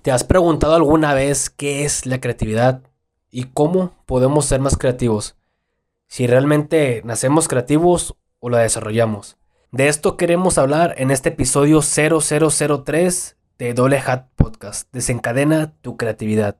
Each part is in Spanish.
¿Te has preguntado alguna vez qué es la creatividad y cómo podemos ser más creativos? Si realmente nacemos creativos o la desarrollamos. De esto queremos hablar en este episodio 0003 de Dole Hat Podcast. Desencadena tu creatividad.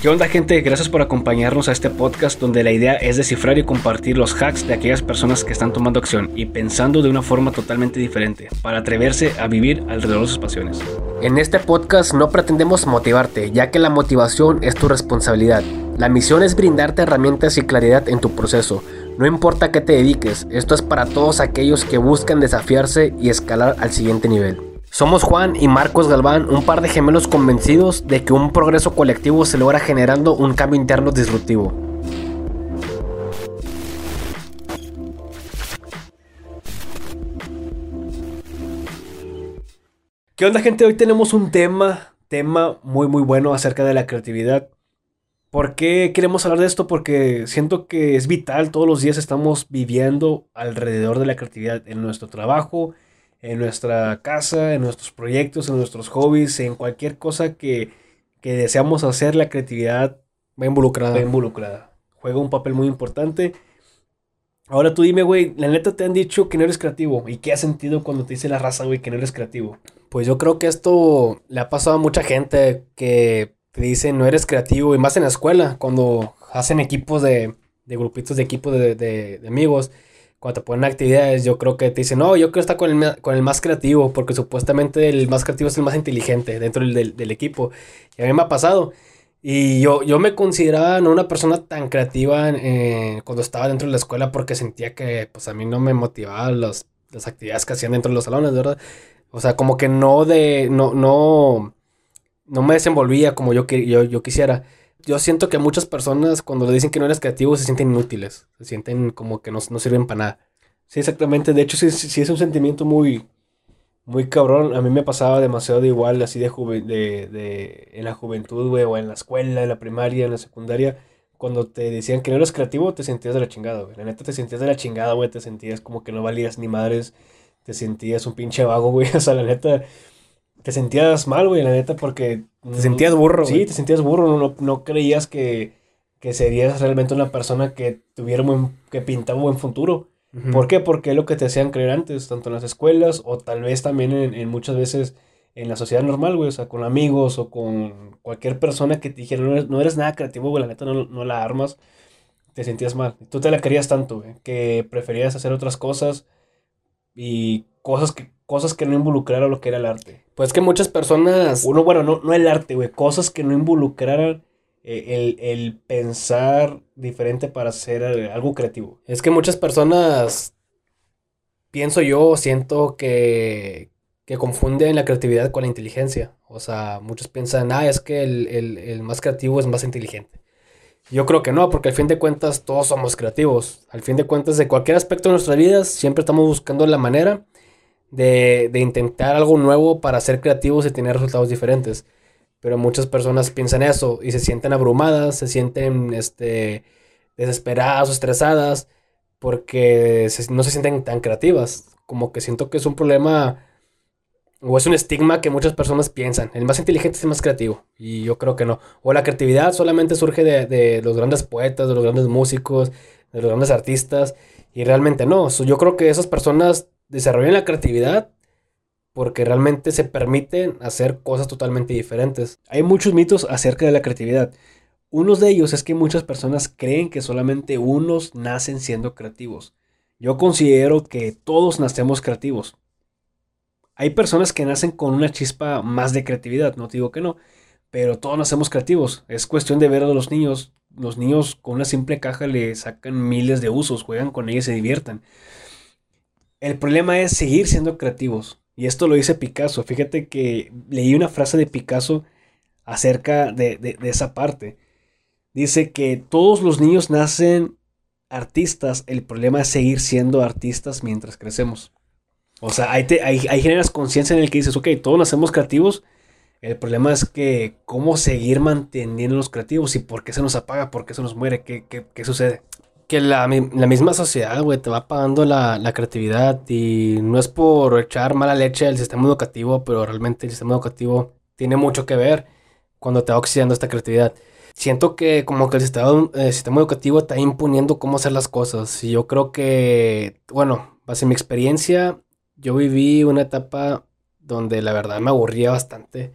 ¿Qué onda gente? Gracias por acompañarnos a este podcast donde la idea es descifrar y compartir los hacks de aquellas personas que están tomando acción y pensando de una forma totalmente diferente para atreverse a vivir alrededor de sus pasiones. En este podcast no pretendemos motivarte, ya que la motivación es tu responsabilidad. La misión es brindarte herramientas y claridad en tu proceso. No importa qué te dediques, esto es para todos aquellos que buscan desafiarse y escalar al siguiente nivel. Somos Juan y Marcos Galván, un par de gemelos convencidos de que un progreso colectivo se logra generando un cambio interno disruptivo. ¿Qué onda gente? Hoy tenemos un tema, tema muy muy bueno acerca de la creatividad. ¿Por qué queremos hablar de esto? Porque siento que es vital, todos los días estamos viviendo alrededor de la creatividad en nuestro trabajo, en nuestra casa, en nuestros proyectos, en nuestros hobbies, en cualquier cosa que, deseamos hacer, la creatividad va involucrada. Va involucrada. Juega un papel muy importante. Ahora tú dime, güey, la neta te han dicho que no eres creativo. ¿Y qué has sentido cuando te dice la raza, güey, que no eres creativo? Pues yo creo que esto le ha pasado a mucha gente que te dicen no eres creativo. Y más en la escuela, cuando hacen equipos de, de grupitos de equipos de, de amigos cuando te ponen actividades, yo creo que te dicen, no, yo quiero estar con el, con el más creativo, porque supuestamente el más creativo es el más inteligente dentro del, del, equipo. Y a mí me ha pasado. Y yo, yo me consideraba no una persona tan creativa eh, cuando estaba dentro de la escuela porque sentía que pues a mí no me motivaban las, las actividades que hacían dentro de los salones, ¿verdad? O sea, como que no de, no, no, no me desenvolvía como yo, yo, yo quisiera yo siento que muchas personas cuando le dicen que no eres creativo se sienten inútiles, se sienten como que no, sirven para nada. Sí, exactamente. De hecho, sí, sí, es un sentimiento muy, muy cabrón. A mí me pasaba demasiado de igual, así de, de, de en la juventud, güey, o en la escuela, en la primaria, en la secundaria. Cuando te decían que no eras creativo, te sentías de la chingada, güey. La neta te sentías de la chingada, güey. Te sentías como que no valías ni madres. Te sentías un pinche vago, güey. O sea, la neta, te sentías mal, güey, la neta, porque... Te sentías burro. Sí, te sentías burro, no, no creías que, que, serías realmente una persona que tuviera un que pintaba un buen futuro. ¿Por qué? Porque es lo que te hacían creer antes, tanto en las escuelas o tal vez también en, muchas veces en la sociedad normal, güey, o sea, con amigos o con cualquier persona que te dijera, no eres, no eres nada creativo, güey, la neta no, no la armas, te sentías mal. Tú te la querías tanto, güey, que preferías hacer otras cosas y cosas que cosas que no involucraran lo que era el arte. Pues que muchas personas. Uno, bueno, no, no el arte, güey. Cosas que no involucraran eh, el, pensar diferente para hacer algo creativo. Es que muchas personas. Pienso yo, siento que. que confunden la creatividad con la inteligencia. O sea, muchos piensan, ah, es que el, el más creativo es más inteligente. Yo creo que no, porque al fin de cuentas todos somos creativos. Al fin de cuentas, de cualquier aspecto de nuestras vidas, siempre estamos buscando la manera de, intentar algo nuevo para ser creativos y tener resultados diferentes. Pero muchas personas piensan eso y se sienten abrumadas, se sienten este, desesperadas o estresadas porque no se sienten tan creativas. Como que siento que es un problema o es un estigma que muchas personas piensan. El más inteligente es el más creativo. Y yo creo que no. O la creatividad solamente surge de, de los grandes poetas, de los grandes músicos, de los grandes artistas. Y realmente no. Yo creo que esas personas desarrollan la creatividad porque realmente se permiten hacer cosas totalmente diferentes. Hay muchos mitos acerca de la creatividad. Uno de ellos es que muchas personas creen que solamente unos nacen siendo creativos. Yo considero que todos nacemos creativos. Hay personas que nacen con una chispa más de creatividad, no digo que no, pero todos nacemos creativos. Es cuestión de ver a los niños. Los niños con una simple caja le sacan miles de usos, juegan con ella y se divierten. El problema es seguir siendo creativos. Y esto lo dice Picasso. Fíjate que leí una frase de Picasso acerca de, esa parte. Dice que todos los niños nacen artistas. El problema es seguir siendo artistas mientras crecemos. O sea, hay, hay, generas conciencia en el que dices, ok, todos nacemos creativos. El problema es que cómo seguir manteniendo los creativos y por qué se nos apaga, por qué se nos muere, qué, qué, qué sucede. Que la, misma sociedad, güey, te va pagando la, creatividad y no es por echar mala leche al sistema educativo, pero realmente el sistema educativo tiene mucho que ver cuando te va oxidando esta creatividad. Siento que como que el sistema, sistema educativo está imponiendo cómo hacer las cosas y yo creo que, bueno, base mi experiencia, yo viví una etapa donde la verdad me aburría bastante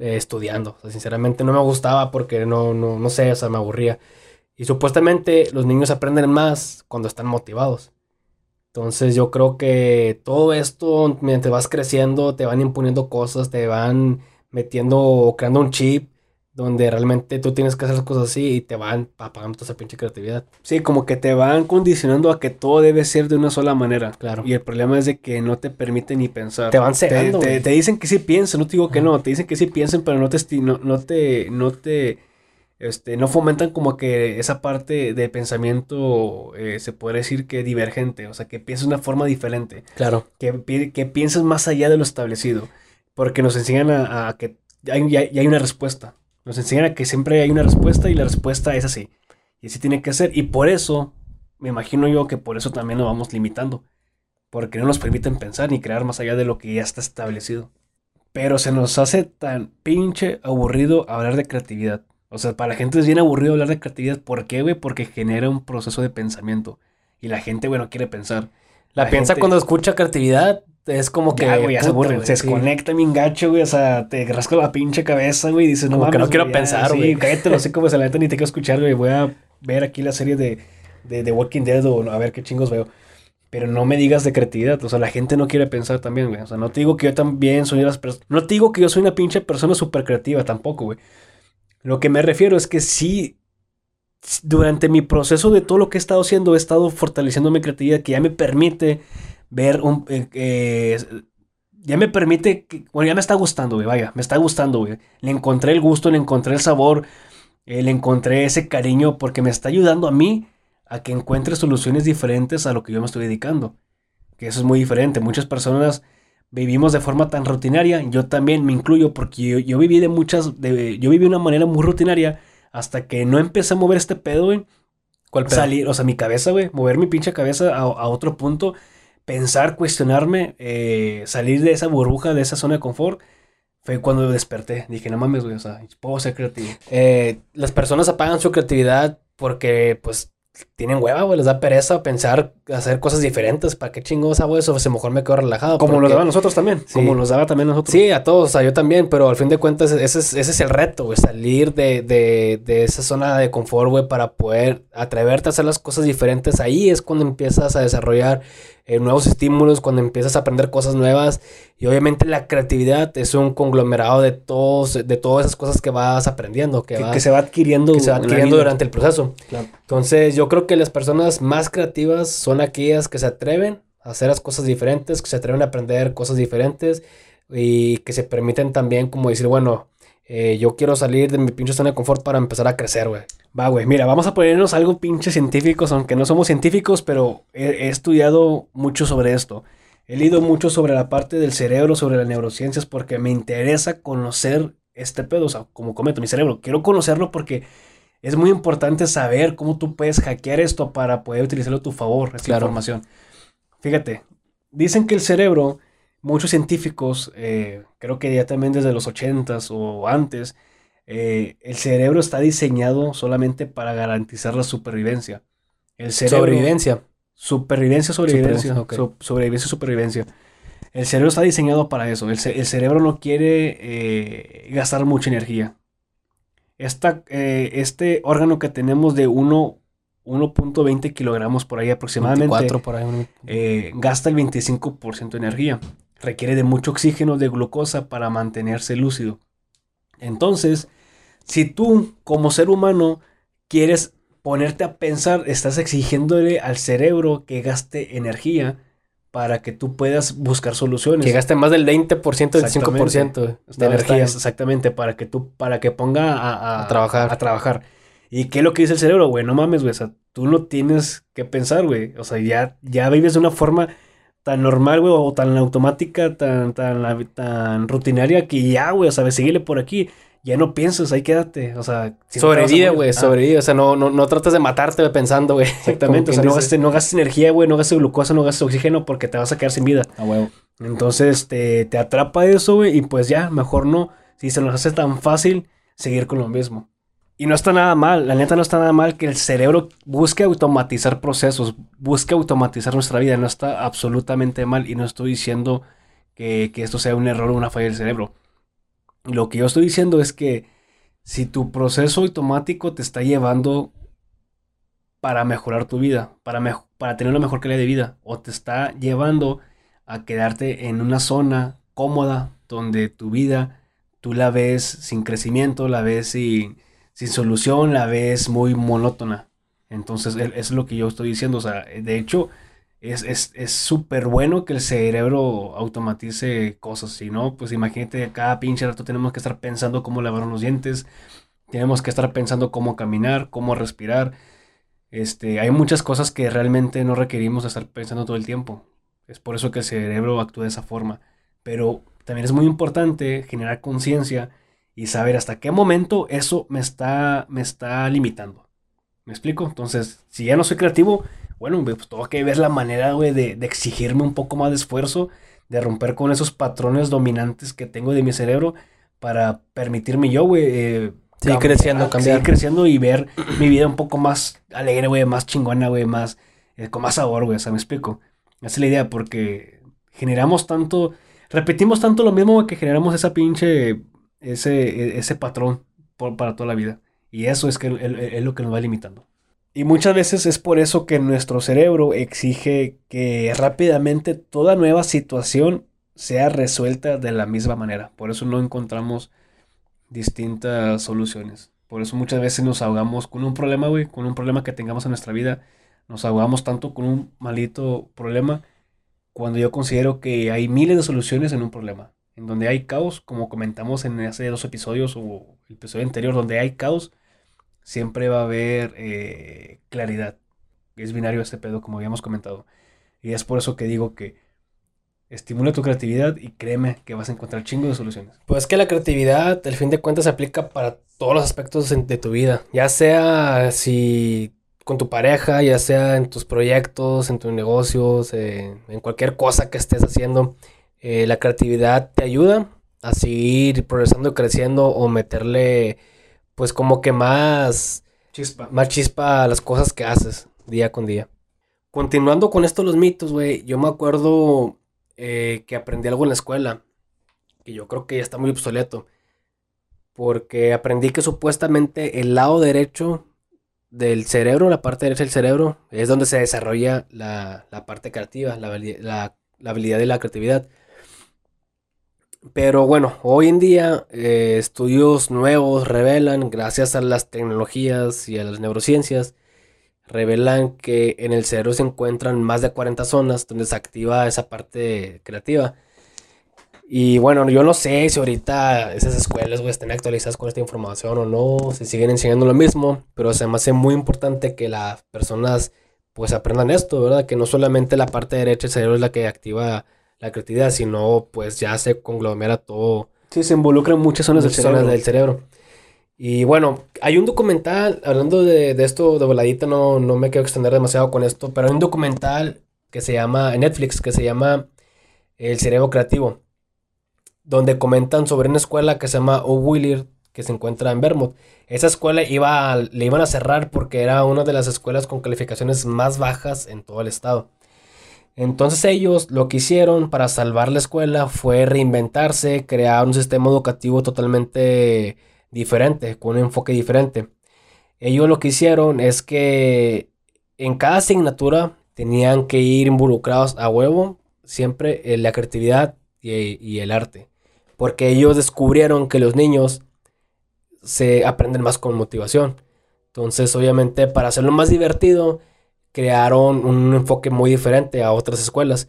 eh, estudiando. sinceramente no me gustaba porque no, no, no sé, o sea, me aburría. Y supuestamente los niños aprenden más cuando están motivados. Entonces yo creo que todo esto, mientras vas creciendo, te van imponiendo cosas, te van metiendo creando un chip donde realmente tú tienes que hacer las cosas así y te van apagando toda esa pinche creatividad. Sí, como que te van condicionando a que todo debe ser de una sola manera. Claro. Y el problema es de que no te permiten ni pensar. Te van cegando. Te, dicen que sí piensen, no te digo que no, te dicen que sí piensen, pero no te, no, no te, no te este, no fomentan como que esa parte de pensamiento eh, se puede decir que divergente, o sea, que pienses de una forma diferente. Claro. Que, que pienses más allá de lo establecido, porque nos enseñan a, que hay, ya, hay una respuesta. Nos enseñan a que siempre hay una respuesta y la respuesta es así. Y así tiene que ser. Y por eso, me imagino yo que por eso también nos vamos limitando. Porque no nos permiten pensar ni crear más allá de lo que ya está establecido. Pero se nos hace tan pinche aburrido hablar de creatividad. O sea, para la gente es bien aburrido hablar de creatividad. ¿Por qué, güey? Porque genera un proceso de pensamiento. Y la gente, bueno, quiere pensar. La, piensa cuando escucha creatividad. Es como que. güey, ya se aburre. se desconecta mi gacho, güey. O sea, te rasco la pinche cabeza, güey. Y dices, no mames. que no quiero pensar, güey. Sí, cállate, no sé cómo se la neta ni te quiero escuchar, güey. Voy a ver aquí la serie de, de, de Walking Dead o a ver qué chingos veo. Pero no me digas de creatividad. O sea, la gente no quiere pensar también, güey. O sea, no te digo que yo también soy las personas. No te digo que yo soy una pinche persona súper creativa tampoco, güey. Lo que me refiero es que sí, durante mi proceso de todo lo que he estado haciendo, he estado fortaleciendo mi creatividad que ya me permite ver un... Eh, ya me permite, que, bueno, ya me está gustando, vaya, me está gustando, güey. Le encontré el gusto, le encontré el sabor, eh, le encontré ese cariño porque me está ayudando a mí a que encuentre soluciones diferentes a lo que yo me estoy dedicando. Que eso es muy diferente. Muchas personas vivimos de forma tan rutinaria, yo también me incluyo porque yo, viví de muchas, de, yo viví de una manera muy rutinaria hasta que no empecé a mover este pedo, güey. ¿Cuál Salir, o sea, mi cabeza, güey, mover mi pinche cabeza a, otro punto, pensar, cuestionarme, eh, salir de esa burbuja, de esa zona de confort. Fue cuando desperté. Dije, no mames, güey, o sea, puedo ser creativo. Eh, las personas apagan su creatividad porque, pues, tienen hueva, güey, les da pereza pensar, hacer cosas diferentes. ¿Para qué chingosa, güey? Eso, se mejor me quedo relajado. Como nos daba a nosotros también. Como nos daba también a nosotros. Sí, a todos, o sea, yo también, pero al fin de cuentas, ese es, ese es el reto, güey, salir de, de, de esa zona de confort, güey, para poder atreverte a hacer las cosas diferentes. Ahí es cuando empiezas a desarrollar eh, nuevos estímulos, cuando empiezas a aprender cosas nuevas. Y obviamente la creatividad es un conglomerado de todos, de todas esas cosas que vas aprendiendo. Que, que, se va adquiriendo. Que se va adquiriendo durante el proceso. Entonces yo creo que las personas más creativas son aquellas que se atreven a hacer las cosas diferentes, que se atreven a aprender cosas diferentes y que se permiten también como decir, bueno, eh, yo quiero salir de mi pinche zona de confort para empezar a crecer, güey. Va, güey, mira, vamos a ponernos algo pinche científicos, aunque no somos científicos, pero he, estudiado mucho sobre esto. He leído mucho sobre la parte del cerebro, sobre las neurociencias, porque me interesa conocer este pedo, o sea, como comento, mi cerebro. Quiero conocerlo porque es muy importante saber cómo tú puedes hackear esto para poder utilizarlo a tu favor, esta información. Fíjate, dicen que el cerebro, muchos científicos, eh, creo que ya también desde los 80s o antes, eh, el cerebro está diseñado solamente para garantizar la supervivencia. El cerebro, sobrevivencia. Supervivencia, sobrevivencia. sobrevivencia, supervivencia. El cerebro está diseñado para eso. El, cerebro no quiere eh, gastar mucha energía. Eh, este órgano que tenemos de 1.20 kilogramos por ahí aproximadamente. gasta el 25% de energía. Requiere de mucho oxígeno de glucosa para mantenerse lúcido. Entonces, si tú como ser humano quieres ponerte a pensar, estás exigiéndole al cerebro que gaste energía para que tú puedas buscar soluciones. Que gaste más del 20% del 5% de energía. Exactamente, para que tú, para que ponga a, trabajar. A trabajar. ¿Y qué es lo que dice el cerebro, güey? No mames, güey. O sea, tú no tienes que pensar, güey. O sea, ya, ya vives de una forma tan normal, güey, o tan automática, tan, tan, tan rutinaria que ya, güey, o sea, seguirle por aquí ya no piensas, ahí quédate. O sea, sobrevive, güey, sobrevive. O sea, no, no, no trates de matarte pensando, güey. Exactamente. o sea, no gastes, no gastes energía, güey, no gastes glucosa, no gastes oxígeno porque te vas a quedar sin vida. A huevo. Entonces te, te atrapa eso, güey, y pues ya, mejor no. Si se nos hace tan fácil, seguir con lo mismo. Y no está nada mal, la neta no está nada mal que el cerebro busque automatizar procesos, busque automatizar nuestra vida, no está absolutamente mal y no estoy diciendo que, que esto sea un error o una falla del cerebro. Lo que yo estoy diciendo es que si tu proceso automático te está llevando para mejorar tu vida, para, para tener una mejor calidad de vida, o te está llevando a quedarte en una zona cómoda donde tu vida tú la ves sin crecimiento, la ves sin, sin solución, la ves muy monótona. Entonces, es lo que yo estoy diciendo. O sea, de hecho, es súper bueno que el cerebro automatice cosas. Si no, pues imagínate, cada pinche rato tenemos que estar pensando cómo lavar los dientes, tenemos que estar pensando cómo caminar, cómo respirar. Este, hay muchas cosas que realmente no requerimos estar pensando todo el tiempo. Es por eso que el cerebro actúa de esa forma. Pero también es muy importante generar conciencia y saber hasta qué momento eso me está, me está limitando. ¿Me explico? Entonces, si ya no soy creativo, bueno, pues tengo que ver la manera, güey, de, exigirme un poco más de esfuerzo, de romper con esos patrones dominantes que tengo de mi cerebro para permitirme yo, güey, eh, seguir creciendo, cambiar. Seguir creciendo y ver mi vida un poco más alegre, güey, más chingona, güey, más, eh, con más sabor, güey, o sea, me explico. Esa es la idea, porque generamos tanto, repetimos tanto lo mismo, que generamos esa pinche, ese, e, ese patrón para toda la vida. Y eso es, que, es lo que nos va limitando. Y muchas veces es por eso que nuestro cerebro exige que rápidamente toda nueva situación sea resuelta de la misma manera. Por eso no encontramos distintas soluciones. Por eso muchas veces nos ahogamos con un problema, güey, con un problema que tengamos en nuestra vida. Nos ahogamos tanto con un malito problema cuando yo considero que hay miles de soluciones en un problema. En donde hay caos, como comentamos en hace dos episodios o el episodio anterior, donde hay caos, siempre va a haber eh, claridad. Es binario este pedo, como habíamos comentado. Y es por eso que digo que estimula tu creatividad y créeme que vas a encontrar chingo de soluciones. Pues que la creatividad, al fin de cuentas, se aplica para todos los aspectos de tu vida. Ya sea si con tu pareja, ya sea en tus proyectos, en tus negocios, en cualquier cosa que estés haciendo. Eh, la creatividad te ayuda a seguir progresando y creciendo o meterle pues como que más chispa. Más chispa a las cosas que haces día con día. Continuando con esto los mitos, güey, yo me acuerdo eh, que aprendí algo en la escuela, que yo creo que ya está muy obsoleto, porque aprendí que supuestamente el lado derecho del cerebro, la parte derecha del cerebro, es donde se desarrolla la, parte creativa, la, la habilidad de la creatividad. Pero bueno, hoy en día eh, estudios nuevos revelan, gracias a las tecnologías y a las neurociencias, revelan que en el cerebro se encuentran más de 40 zonas donde se activa esa parte creativa. Y bueno, yo no sé si ahorita esas escuelas están actualizadas con esta información o no, si siguen enseñando lo mismo, pero se me hace muy importante que las personas pues aprendan esto, ¿verdad? Que no solamente la parte derecha del cerebro es la que activa la creatividad, sino pues ya se conglomera todo. Sí, se involucran muchas zonas, del, cerebro. del cerebro. Y bueno, hay un documental, hablando de, esto de voladita, no, no me quiero extender demasiado con esto, pero hay un documental que se llama, en Netflix, que se llama El cerebro creativo, donde comentan sobre una escuela que se llama O'Wheeler, que se encuentra en Vermont. Esa escuela iba, le iban a cerrar porque era una de las escuelas con calificaciones más bajas en todo el estado. Entonces ellos lo que hicieron para salvar la escuela fue reinventarse, crear un sistema educativo totalmente diferente, con un enfoque diferente. Ellos lo que hicieron es que en cada asignatura tenían que ir involucrados a huevo siempre en la creatividad y, y el arte. Porque ellos descubrieron que los niños se aprenden más con motivación. Entonces, obviamente, para hacerlo más divertido, crearon un enfoque muy diferente a otras escuelas.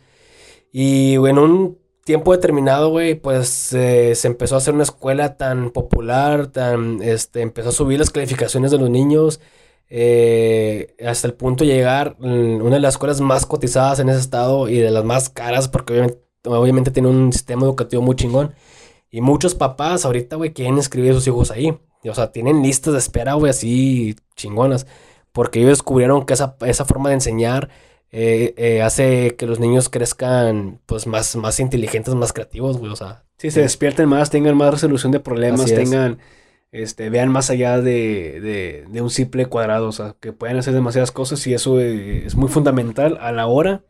Y en un tiempo determinado, güey, pues se empezó a hacer una escuela tan popular, tan, este, empezó a subir las calificaciones de los niños, eh, hasta el punto de llegar mm, una de las escuelas más cotizadas en ese estado y de las más caras, porque obviamente, tiene un sistema educativo muy chingón. Y muchos papás ahorita, güey, quieren escribir a sus hijos ahí. o sea, tienen listas de espera, güey, así chingonas. Porque ellos descubrieron que esa, esa forma de enseñar eh, eh, hace que los niños crezcan, pues, más, más inteligentes, más creativos, güey. O sea, sí, se despierten más, tengan más resolución de problemas, tengan, este, vean más allá de, de, un simple cuadrado. O sea, que puedan hacer demasiadas cosas y eso eh, es muy fundamental a la hora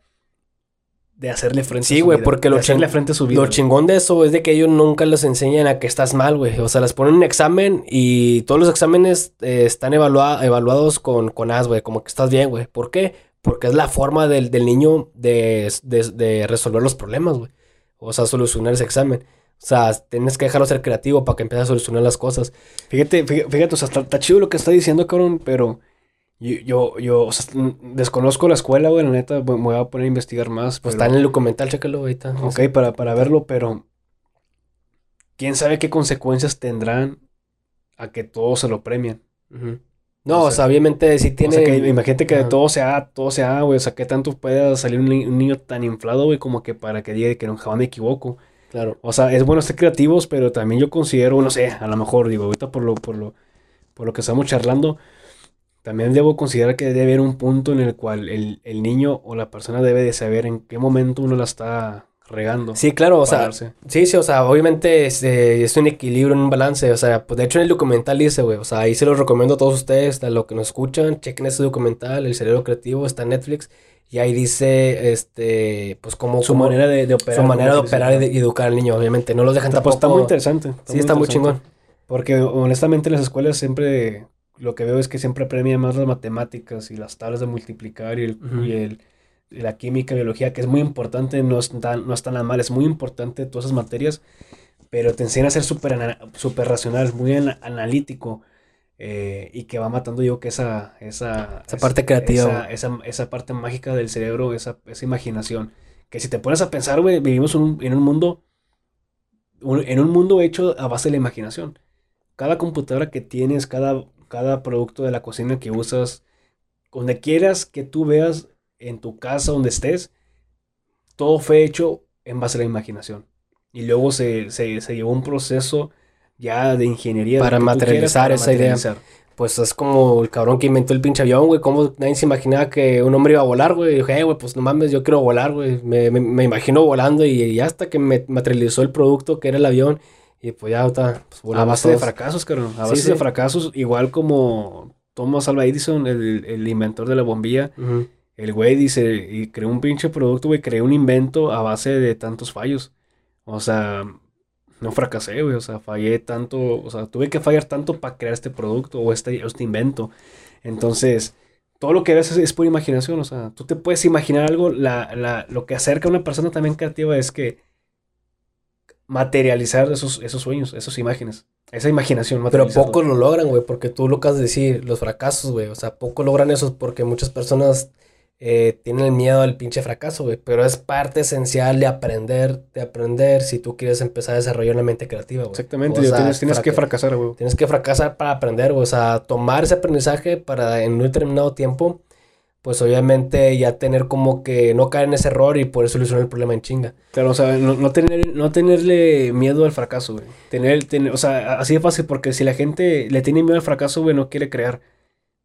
de hacerle frente sí, a su güey, porque lo, frente a su vida, lo chingón de eso es de que ellos nunca les enseñan a que estás mal, güey. O sea, les ponen un examen y todos los exámenes eh, están evaluados con, con as, güey. Como que estás bien, güey. ¿Por qué? Porque es la forma del, niño de, de, resolver los problemas, güey. O sea, solucionar ese examen. O sea, tienes que dejarlo ser creativo para que empiece a solucionar las cosas. Fíjate, fíjate, fíjate o sea, está, está chido lo que está diciendo, cabrón, pero yo, yo, yo o sea, desconozco la escuela, güey, la neta, me voy a poner a investigar más. Pues está en el documental, chécalo ahorita. Ok, para, para verlo, pero quién sabe qué consecuencias tendrán a que todo se lo premien. No, o sea, obviamente sí tiene. O sea, que imagínate que de todo sea, todo sea, güey. O sea, que tanto pueda salir un, niño tan inflado, güey, como que para que diga que no, jamás me equivoco. Claro. O sea, es bueno ser creativos, pero también yo considero, no sé, a lo mejor, digo, ahorita por lo, por lo, por lo que estamos charlando, también debo considerar que debe haber un punto en el cual el, niño o la persona debe de saber en qué momento uno la está regando. Sí, claro, o sea, sí, sí, o sea, obviamente es, eh, es, un equilibrio, un balance, o sea, pues de hecho en el documental dice, güey, o sea, ahí se los recomiendo a todos ustedes, a los que nos escuchan, chequen ese documental, El Cerebro Creativo, está en Netflix, y ahí dice, este, pues cómo... Su manera de, operar. Su manera de operar y, educar al niño, obviamente, no los dejan tampoco... Está muy interesante. sí, está muy chingón. Porque honestamente en las escuelas siempre lo que veo es que siempre premia más las matemáticas y las tablas de multiplicar y, el, la química, biología, que es muy importante, no están, no están nada mal, es muy importante todas esas materias, pero te enseña a ser súper super racional, muy analítico. Eh, y que va matando yo que esa, esa, esa parte creativa. Esa, esa, parte mágica del cerebro, esa, esa imaginación. Que si te pones a pensar, güey, vivimos en un mundo, en un mundo hecho a base de la imaginación. Cada computadora que tienes, cada cada producto de la cocina que usas, donde quieras que tú veas en tu casa, donde estés, todo fue hecho en base a la imaginación. Y luego se, se, llevó un proceso ya de ingeniería. Para materializar esa idea. Pues es como el cabrón que inventó el pinche avión, güey. Como nadie se imaginaba que un hombre iba a volar, güey. Y dije, güey, pues no mames, yo quiero volar, güey. Me, me, imagino volando y, y, hasta que me materializó el producto que era el avión y pues ya está. Pues, a base de fracasos, cabrón. A base de fracasos, igual como Thomas Alva Edison, el, inventor de la bombilla. El güey dice, y creó un pinche producto, güey, creó un invento a base de tantos fallos. O sea, no fracasé, güey. O sea, fallé tanto, o sea, tuve que fallar tanto para crear este producto o este, este invento. Entonces, todo lo que ves es, por imaginación. O sea, tú te puedes imaginar algo. La, la, lo que acerca a una persona también creativa es que materializar esos, esos sueños, esas imágenes, esa imaginación. Pero pocos lo logran, güey, porque tú lo acabas de decir, los fracasos, güey, o sea, pocos logran eso porque muchas personas eh, tienen el miedo al pinche fracaso, güey, pero es parte esencial de aprender, de aprender si tú quieres empezar a desarrollar una mente creativa, güey. Exactamente, tienes, tienes que fracasar, güey. Tienes que fracasar para aprender, güey, o sea, tomar ese aprendizaje para en un determinado tiempo pues obviamente ya tener como que no caer en ese error y poder solucionar el problema en chinga. Claro, o sea, no, tener, no tenerle miedo al fracaso, güey. Tener, tener, o sea, así de fácil, porque si la gente le tiene miedo al fracaso, güey, no quiere crear.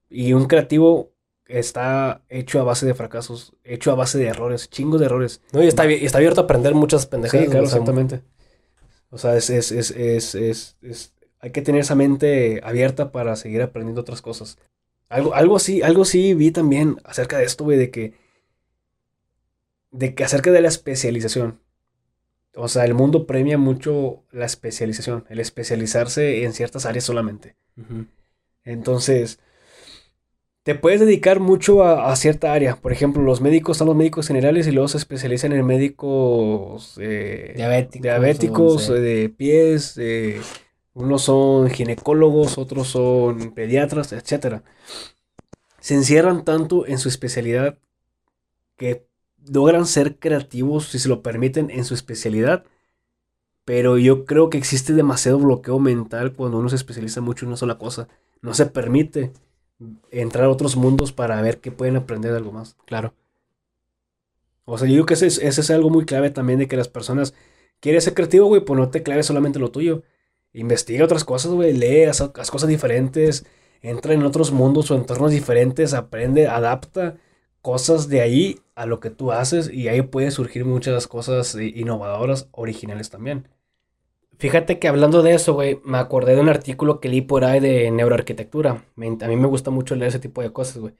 Y un creativo está hecho a base de fracasos, hecho a base de errores, chingos de errores. No, y está, está abierto a aprender muchas pendejadas. Sí, claro, exactamente. O sea, es, es, es, es, es, hay que tener esa mente abierta para seguir aprendiendo otras cosas. Algo, algo así, algo sí vi también acerca de esto, güey, de que. De que acerca de la especialización. O sea, el mundo premia mucho la especialización, el especializarse en ciertas áreas solamente. Entonces, te puedes dedicar mucho a, cierta área. Por ejemplo, los médicos son los médicos generales y luego se especializan en médicos eh, diabéticos, diabéticos de pies, unos son ginecólogos, otros son pediatras, etc. Se encierran tanto en su especialidad que logran ser creativos, si se lo permiten, en su especialidad. Pero yo creo que existe demasiado bloqueo mental cuando uno se especializa mucho en una sola cosa. No se permite entrar a otros mundos para ver qué pueden aprender de algo más. Claro. O sea, yo creo que ese es, ese es algo muy clave también de que las personas ¿Quieres ser creativo, güey? Pues no te claves solamente lo tuyo. Investiga otras cosas, güey. Lee, haz, cosas diferentes. Entra en otros mundos o entornos diferentes. Aprende, adapta cosas de ahí a lo que tú haces. Y ahí puede surgir muchas cosas innovadoras, originales también. Fíjate que hablando de eso, güey, me acordé de un artículo que leí por ahí de neuroarquitectura. a mí me gusta mucho leer ese tipo de cosas, güey.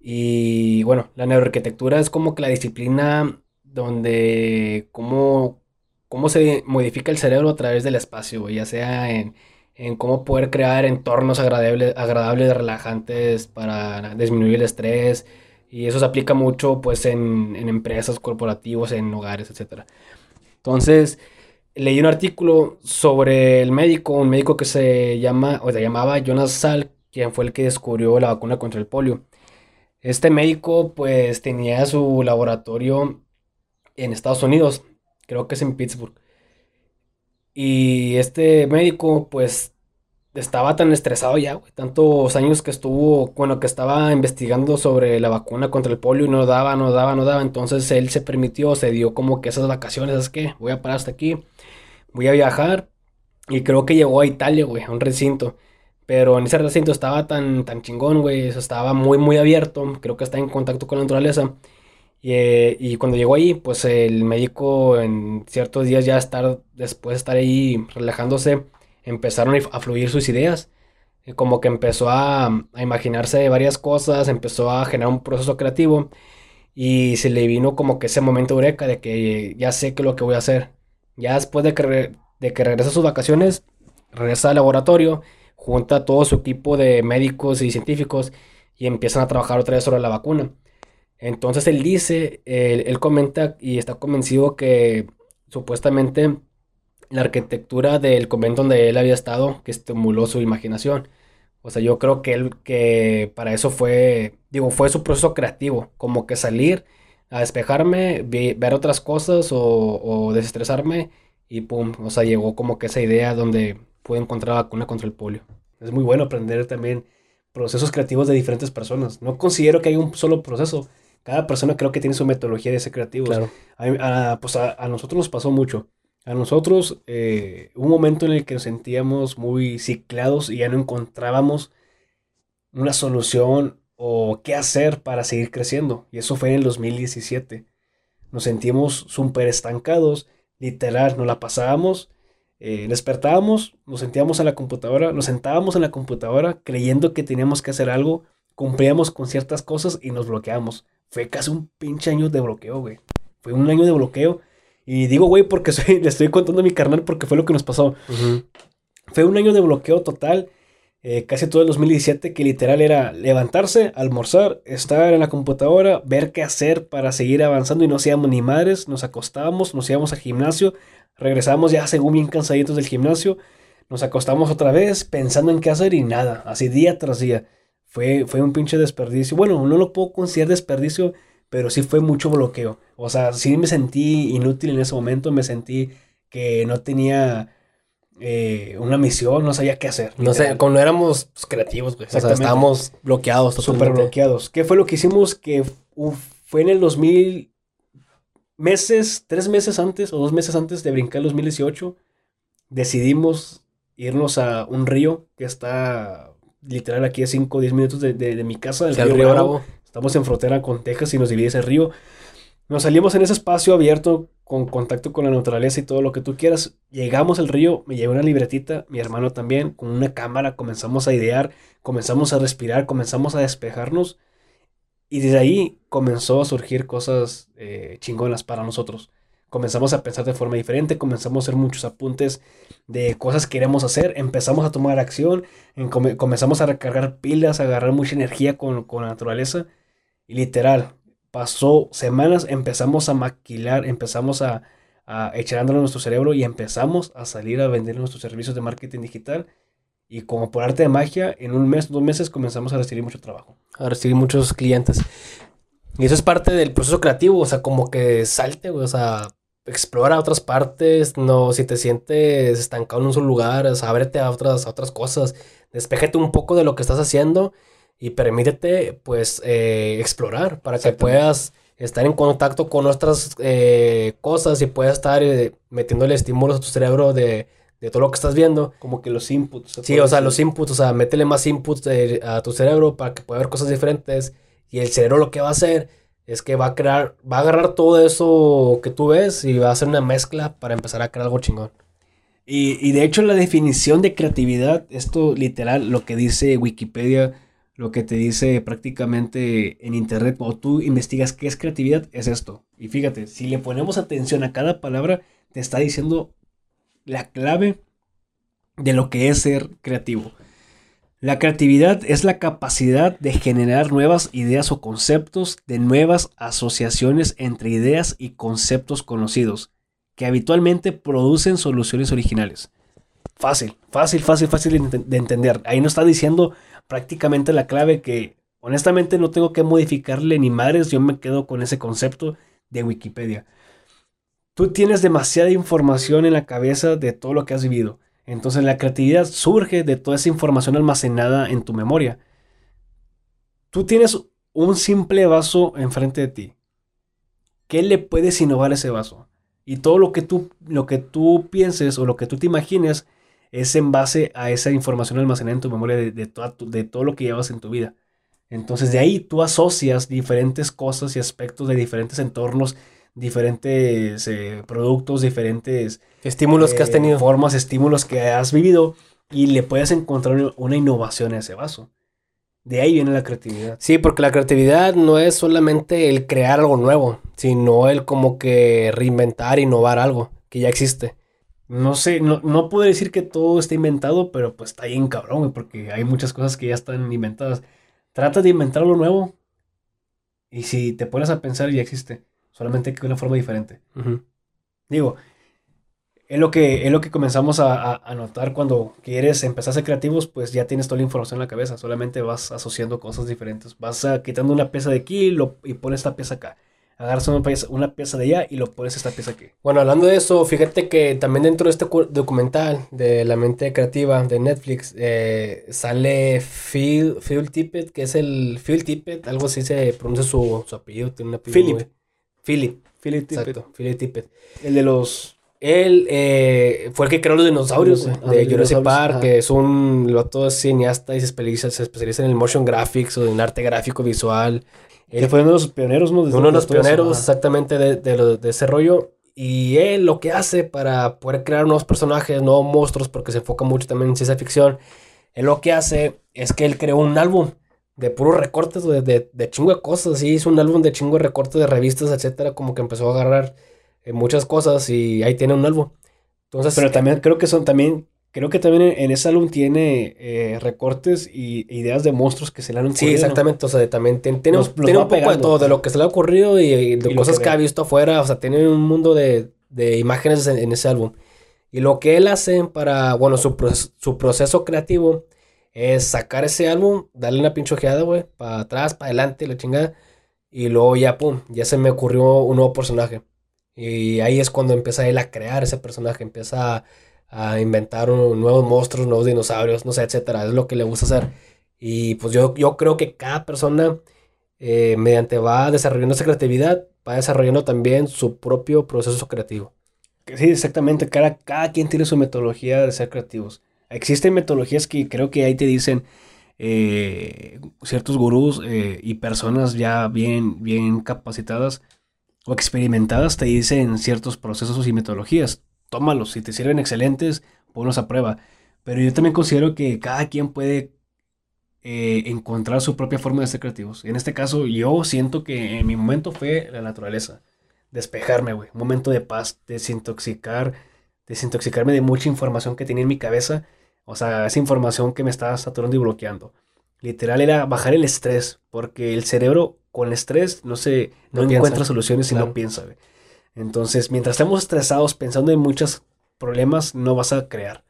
Y bueno, la neuroarquitectura es como que la disciplina donde cómo, cómo se modifica el cerebro a través del espacio, ya sea en, cómo poder crear entornos agradables, agradables, relajantes para disminuir el estrés. Y eso se aplica mucho pues en, en empresas, corporativos, en hogares, etc. Entonces, leí un artículo sobre el médico, un médico que se llama, o se llamaba Jonas Salk, quien fue el que descubrió la vacuna contra el polio. Este médico pues tenía su laboratorio en Estados Unidos, creo que es en Pittsburgh. Y este médico pues estaba tan estresado ya, güey, tantos años que estuvo, bueno, que estaba investigando sobre la vacuna contra el polio y no daba, no daba, no daba. Entonces él se permitió, se dio como que esas vacaciones, es que voy a parar hasta aquí, voy a viajar. Y creo que llegó a Italia, güey, a un recinto. Pero en ese recinto estaba tan, tan chingón, güey, estaba muy, muy abierto. Creo que está en contacto con la naturaleza. Y, eh, y, cuando llegó ahí, pues el médico en ciertos días ya estar, después de estar ahí relajándose, empezaron a fluir sus ideas. Como que empezó a, a imaginarse varias cosas, empezó a generar un proceso creativo y se le vino como que ese momento eureka de que ya sé qué es lo que voy a hacer. Ya después de que, de que regresa a sus vacaciones, regresa al laboratorio, junta a todo su equipo de médicos y científicos y empiezan a trabajar otra vez sobre la vacuna. Entonces él dice, él, él comenta y está convencido que supuestamente la arquitectura del convento donde él había estado que estimuló su imaginación. O sea, yo creo que él, que para eso fue, digo, fue su proceso creativo, como que salir a despejarme, ver otras cosas o, desestresarme y pum, o sea, llegó como que esa idea donde pude encontrar vacuna contra el polio. Es muy bueno aprender también procesos creativos de diferentes personas. No considero que haya un solo proceso. Cada persona creo que tiene su metodología de ser creativo. Claro. A, pues a nosotros nos pasó mucho a nosotros, eh, un momento en el que nos sentíamos muy ciclados y ya no encontrábamos una solución o qué hacer para seguir creciendo. Y eso fue en el 2017. Nos sentimos súper estancados, literal, nos la pasábamos, eh, despertábamos, nos sentíamos en la computadora, nos sentábamos en la computadora creyendo que teníamos que hacer algo, cumplíamos con ciertas cosas y nos bloqueamos. Fue casi un pinche año de bloqueo, güey. Fue un año de bloqueo y digo, güey, porque le estoy contando a mi carnal porque fue lo que nos pasó. Fue un año de bloqueo total, eh, casi todo el 2017, que literal era levantarse, almorzar, estar en la computadora, ver qué hacer para seguir avanzando y no seamos ni madres, nos acostábamos, nos íbamos al gimnasio, regresamos ya según bien cansaditos del gimnasio, nos acostamos otra vez pensando en qué hacer y nada, así día tras día. Fue, fue un pinche desperdicio. Bueno, no lo puedo considerar desperdicio pero sí fue mucho bloqueo. O sea, sí me sentí inútil en ese momento, me sentí que no tenía eh, una misión, no sabía qué hacer. No sé, cuando éramos pues, creativos, güey. O sea, estábamos bloqueados. Súper bloqueados. ¿Qué fue lo que hicimos? Que fue en el 2000, meses, tres meses antes o dos meses antes de brincar el 2018, decidimos irnos a un río que está literal aquí a 5 o 10 minutos de, mi casa, del río, Bravo. Estamos en frontera con Texas y nos divide ese río. Nos salimos en ese espacio abierto con contacto con la naturaleza y todo lo que tú quieras. Llegamos al río, me llevé una libretita, mi hermano también, con una cámara, comenzamos a idear, comenzamos a respirar, comenzamos a despejarnos. Y desde ahí comenzó a surgir cosas eh, chingonas para nosotros. Comenzamos a pensar de forma diferente, comenzamos a hacer muchos apuntes de cosas que queremos hacer, empezamos a tomar acción, comenzamos a recargar pilas, a agarrar mucha energía con, con la naturaleza y literal, pasó semanas, empezamos a maquilar, empezamos a, a echándolo en nuestro cerebro y empezamos a salir a vender nuestros servicios de marketing digital. Y como por arte de magia, en un mes, dos meses comenzamos a recibir mucho trabajo. A recibir muchos clientes. Y eso es parte del proceso creativo, o sea, como que salte, o sea, explora otras partes, no, si te sientes estancado en un solo lugar, ábrete a otras, a otras cosas, despejate un poco de lo que estás haciendo y permítete pues eh, explorar para que puedas estar en contacto con otras eh, cosas y puedas estar eh, metiéndole estímulos a tu cerebro de, todo lo que estás viendo. Como que los inputs. Sí, o sea, los inputs, o sea, métele más inputs a tu cerebro para que pueda ver cosas diferentes y el cerebro lo que va a hacer es que va a crear, va a agarrar todo eso que tú ves y va a hacer una mezcla para empezar a crear algo chingón. Y, y de hecho la definición de creatividad, esto literal, lo que dice Wikipedia, lo que te dice prácticamente en internet cuando tú investigas qué es creatividad, es esto. Y fíjate, si le ponemos atención a cada palabra, te está diciendo la clave de lo que es ser creativo. La creatividad es la capacidad de generar nuevas ideas o conceptos de nuevas asociaciones entre ideas y conceptos conocidos, que habitualmente producen soluciones originales. Fácil, fácil, fácil, fácil de entender. Ahí nos está diciendo prácticamente la clave que honestamente no tengo que modificarle ni madres, yo me quedo con ese concepto de Wikipedia. Tú tienes demasiada información en la cabeza de todo lo que has vivido entonces la creatividad surge de toda esa información almacenada en tu memoria. Tú tienes un simple vaso enfrente de ti. ¿Qué le puedes innovar a ese vaso? Y todo lo que tú, lo que tú pienses o lo que tú te imagines es en base a esa información almacenada en tu memoria de, de todo lo que llevas en tu vida. Entonces de ahí tú asocias diferentes cosas y aspectos de diferentes entornos diferentes eh, productos, diferentes estímulos que has eh, tenido. Formas, estímulos que has vivido y le puedes encontrar una innovación a ese vaso. De ahí viene la creatividad. Sí, porque la creatividad no es solamente el crear algo nuevo, sino el como que reinventar, innovar algo que ya existe. No sé, no, no puedo decir que todo está inventado, pero pues está bien cabrón, porque hay muchas cosas que ya están inventadas. Trata de inventar algo nuevo. Y si te pones a pensar, ya existe solamente que de una forma diferente. Digo, es lo que, es lo que comenzamos a, a, notar cuando quieres empezar a ser creativos, pues ya tienes toda la información en la cabeza, solamente vas asociando cosas diferentes, vas quitando una pieza de aquí y, pones esta pieza acá. Agarras una pieza, una pieza de allá y lo pones esta pieza aquí. Bueno, hablando de eso, fíjate que también dentro de este documental de la mente creativa de Netflix eh, sale Phil, Phil Tippett, que es el Phil Tippett, algo así se pronuncia su, su apellido, tiene un apellido. Philip. Philip. Philip Tippett. Exacto, Philip Tippett. El de los... Él eh, fue el que creó los dinosaurios ah, de Jurassic Park, que es un loto cineasta y se especializa, se especializa en el motion graphics o en arte gráfico visual. Él fue uno de los pioneros, ¿no? uno de los pioneros, exactamente, de, de, de, ese rollo. Y él lo que hace para poder crear nuevos personajes, nuevos monstruos, porque se enfoca mucho también en ciencia ficción, él lo que hace es que él creó un álbum de puros recortes, de, de, de, chingo de cosas. Sí, hizo un álbum de chingo de recortes de revistas, etcétera. Como que empezó a agarrar eh, muchas cosas y ahí tiene un álbum. Entonces, Pero también creo que son también. Creo que también en, ese álbum tiene eh, recortes y ideas de monstruos que se le han ocurrido. Sí, exactamente. O sea, también tiene, tiene, un, poco de todo, de lo que se le ha ocurrido y, de cosas que, ha visto afuera. O sea, tiene un mundo de, de imágenes en, en, ese álbum. Y lo que él hace para, bueno, su, su proceso creativo es sacar ese álbum, darle una pinchojeada, güey, para atrás, para adelante, la chingada. Y luego ya, pum, ya se me ocurrió un nuevo personaje. Y ahí es cuando empieza él a crear ese personaje, empieza a, inventar nuevos monstruos, nuevos dinosaurios, no sé, etcétera. Es lo que le gusta hacer. Y pues yo, yo creo que cada persona, eh, mediante va desarrollando esa creatividad, va desarrollando también su propio proceso creativo. Sí, exactamente. Cada, cada quien tiene su metodología de ser creativos. Existen metodologías que creo que ahí te dicen eh, ciertos gurús eh, y personas ya bien, bien capacitadas o experimentadas te dicen ciertos procesos y metodologías. Tómalos, si te sirven excelentes, ponlos a prueba. Pero yo también considero que cada quien puede eh, encontrar su propia forma de ser creativos. En este caso, yo siento que en mi momento fue la naturaleza. Despejarme, güey. Un momento de paz, desintoxicar, desintoxicarme de mucha información que tenía en mi cabeza o sea, esa información que me estaba saturando y bloqueando. Literal era bajar el estrés, porque el cerebro con estrés no se no, encuentra soluciones y no piensa. Entonces, mientras estamos estresados pensando en muchos problemas, no vas a crear.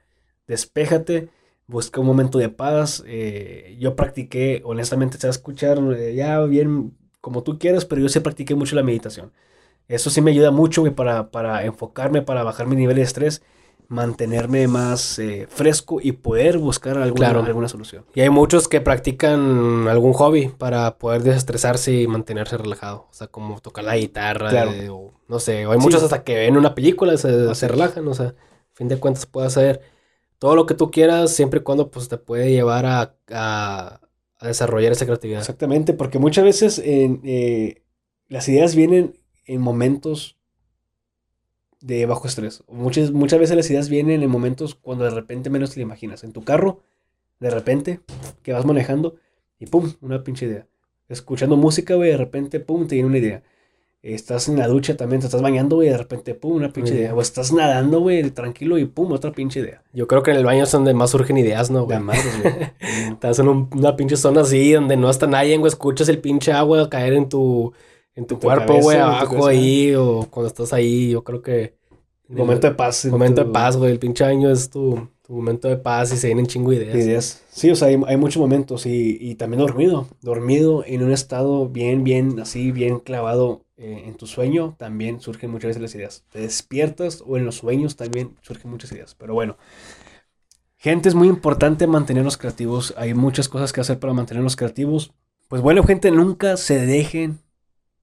Despéjate, busca un momento de paz. Eh, yo practiqué, honestamente, se va a escuchar eh, ya bien como tú quieras, pero yo sí practiqué mucho la meditación. Eso sí me ayuda mucho para, para enfocarme, para bajar mi nivel de estrés mantenerme más eh, fresco y poder buscar alguna, alguna solución. Y hay muchos que practican algún hobby para poder desestresarse y mantenerse relajado. O sea, como tocar la guitarra, o no sé. hay muchos hasta que ven una película se, se relajan. O sea, a fin de cuentas puede hacer todo lo que tú quieras siempre y cuando pues te puede llevar a, a, desarrollar esa creatividad. Exactamente, porque muchas veces eh, las ideas vienen en momentos de bajo estrés. Muchas, muchas veces las ideas vienen en momentos cuando de repente menos te lo imaginas. En tu carro, de repente, que vas manejando y pum, una pinche idea. Escuchando música, güey, de repente, pum, te viene una idea. Estás en la ducha también, te estás bañando, güey, de repente, pum, una pinche idea. O estás nadando, güey, tranquilo y pum, otra pinche idea. Yo creo que en el baño es donde más surgen ideas, ¿no, güey? güey. estás en una pinche zona así, donde no está nadie, güey, escuchas el pinche agua caer en tu en tu, cuerpo, güey, abajo ahí, o cuando estás ahí, yo creo que... Momento de paz. Momento de paz, güey, el pinche año es tu, momento de paz y se vienen chingo ideas. ideas. Sí, o sea, hay, muchos momentos y, y, también dormido, dormido en un estado bien, bien, así, bien clavado eh, en tu sueño, también surgen muchas veces las ideas. Te despiertas o en los sueños también surgen muchas ideas, pero bueno. Gente, es muy importante mantenernos creativos. Hay muchas cosas que hacer para mantenernos creativos. Pues bueno, gente, nunca se dejen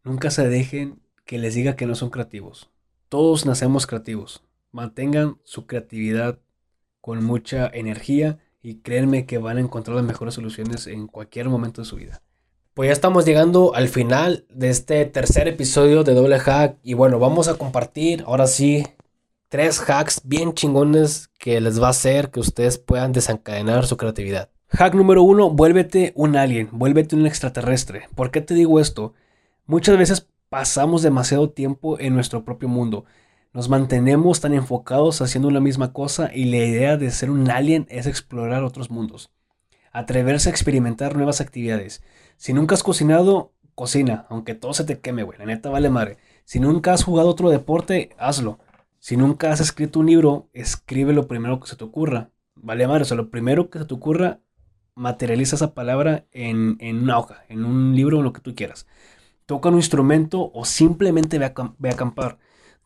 Nunca se dejen que les diga que no son creativos. Todos nacemos creativos. Mantengan su creatividad con mucha energía y créanme que van a encontrar las mejores soluciones en cualquier momento de su vida. Pues ya estamos llegando al final de este tercer episodio de Doble Hack y bueno, vamos a compartir ahora sí tres hacks bien chingones que les va a hacer que ustedes puedan desencadenar su creatividad. Hack número uno, vuélvete un alien, vuélvete un extraterrestre. ¿Por qué te digo esto? Muchas veces pasamos demasiado tiempo en nuestro propio mundo. Nos mantenemos tan enfocados haciendo la misma cosa y la idea de ser un alien es explorar otros mundos. Atreverse a experimentar nuevas actividades. Si nunca has cocinado, cocina, aunque todo se te queme, güey. La neta vale madre. Si nunca has jugado otro deporte, hazlo. Si nunca has escrito un libro, escribe lo primero que se te ocurra. Vale madre, o sea, lo primero que se te ocurra, materializa esa palabra en, en una hoja, en un libro o lo que tú quieras toca un instrumento o simplemente ve a, acampar.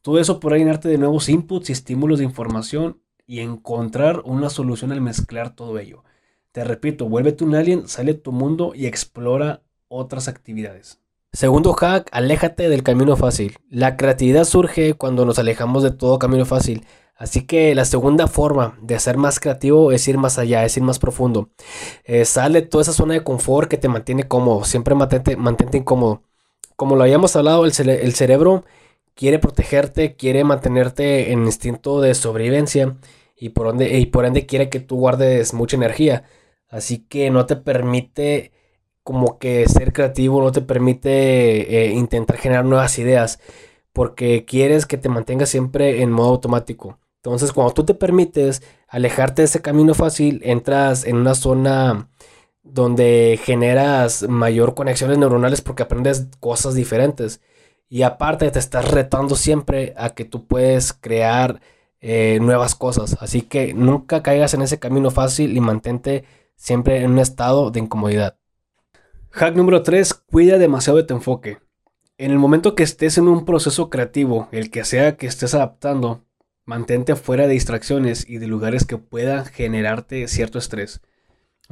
Todo eso podrá llenarte de nuevos inputs y estímulos de información y encontrar una solución al mezclar todo ello. Te repito, vuélvete un alien, sale de tu mundo y explora otras actividades. Segundo hack, aléjate del camino fácil. La creatividad surge cuando nos alejamos de todo camino fácil. Así que la segunda forma de ser más creativo es ir más allá, es ir más profundo. Eh, sale toda esa zona de confort que te mantiene cómodo. Siempre mantente, mantente incómodo como lo habíamos hablado, el, cerebro quiere protegerte, quiere mantenerte en instinto de sobrevivencia y por, ende, y por ende quiere que tú guardes mucha energía. Así que no te permite como que ser creativo, no te permite eh, intentar generar nuevas ideas, porque quieres que te mantengas siempre en modo automático. Entonces, cuando tú te permites alejarte de ese camino fácil, entras en una zona donde generas mayor conexiones neuronales porque aprendes cosas diferentes. Y aparte te estás retando siempre a que tú puedes crear eh, nuevas cosas. Así que nunca caigas en ese camino fácil y mantente siempre en un estado de incomodidad. Hack número 3. Cuida demasiado de tu enfoque. En el momento que estés en un proceso creativo, el que sea que estés adaptando, mantente fuera de distracciones y de lugares que puedan generarte cierto estrés.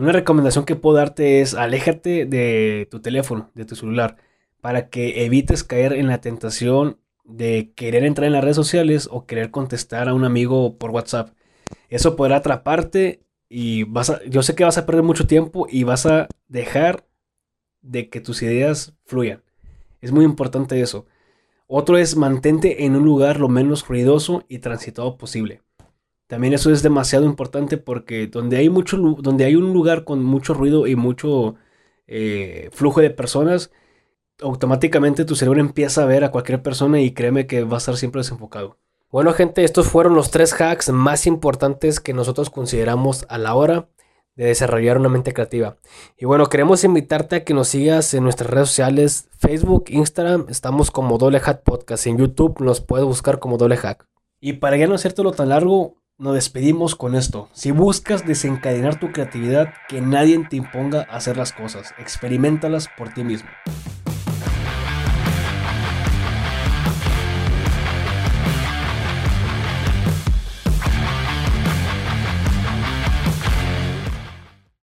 Una recomendación que puedo darte es aléjate de tu teléfono, de tu celular, para que evites caer en la tentación de querer entrar en las redes sociales o querer contestar a un amigo por WhatsApp. Eso podrá atraparte y vas a, yo sé que vas a perder mucho tiempo y vas a dejar de que tus ideas fluyan. Es muy importante eso. Otro es mantente en un lugar lo menos ruidoso y transitado posible. También eso es demasiado importante porque donde hay, mucho, donde hay un lugar con mucho ruido y mucho eh, flujo de personas, automáticamente tu cerebro empieza a ver a cualquier persona y créeme que va a estar siempre desenfocado. Bueno gente, estos fueron los tres hacks más importantes que nosotros consideramos a la hora de desarrollar una mente creativa. Y bueno, queremos invitarte a que nos sigas en nuestras redes sociales, Facebook, Instagram, estamos como Doble Hack Podcast, en YouTube nos puedes buscar como Doble Hack. Y para ya no hacértelo tan largo, nos despedimos con esto. Si buscas desencadenar tu creatividad, que nadie te imponga hacer las cosas. Experimentalas por ti mismo.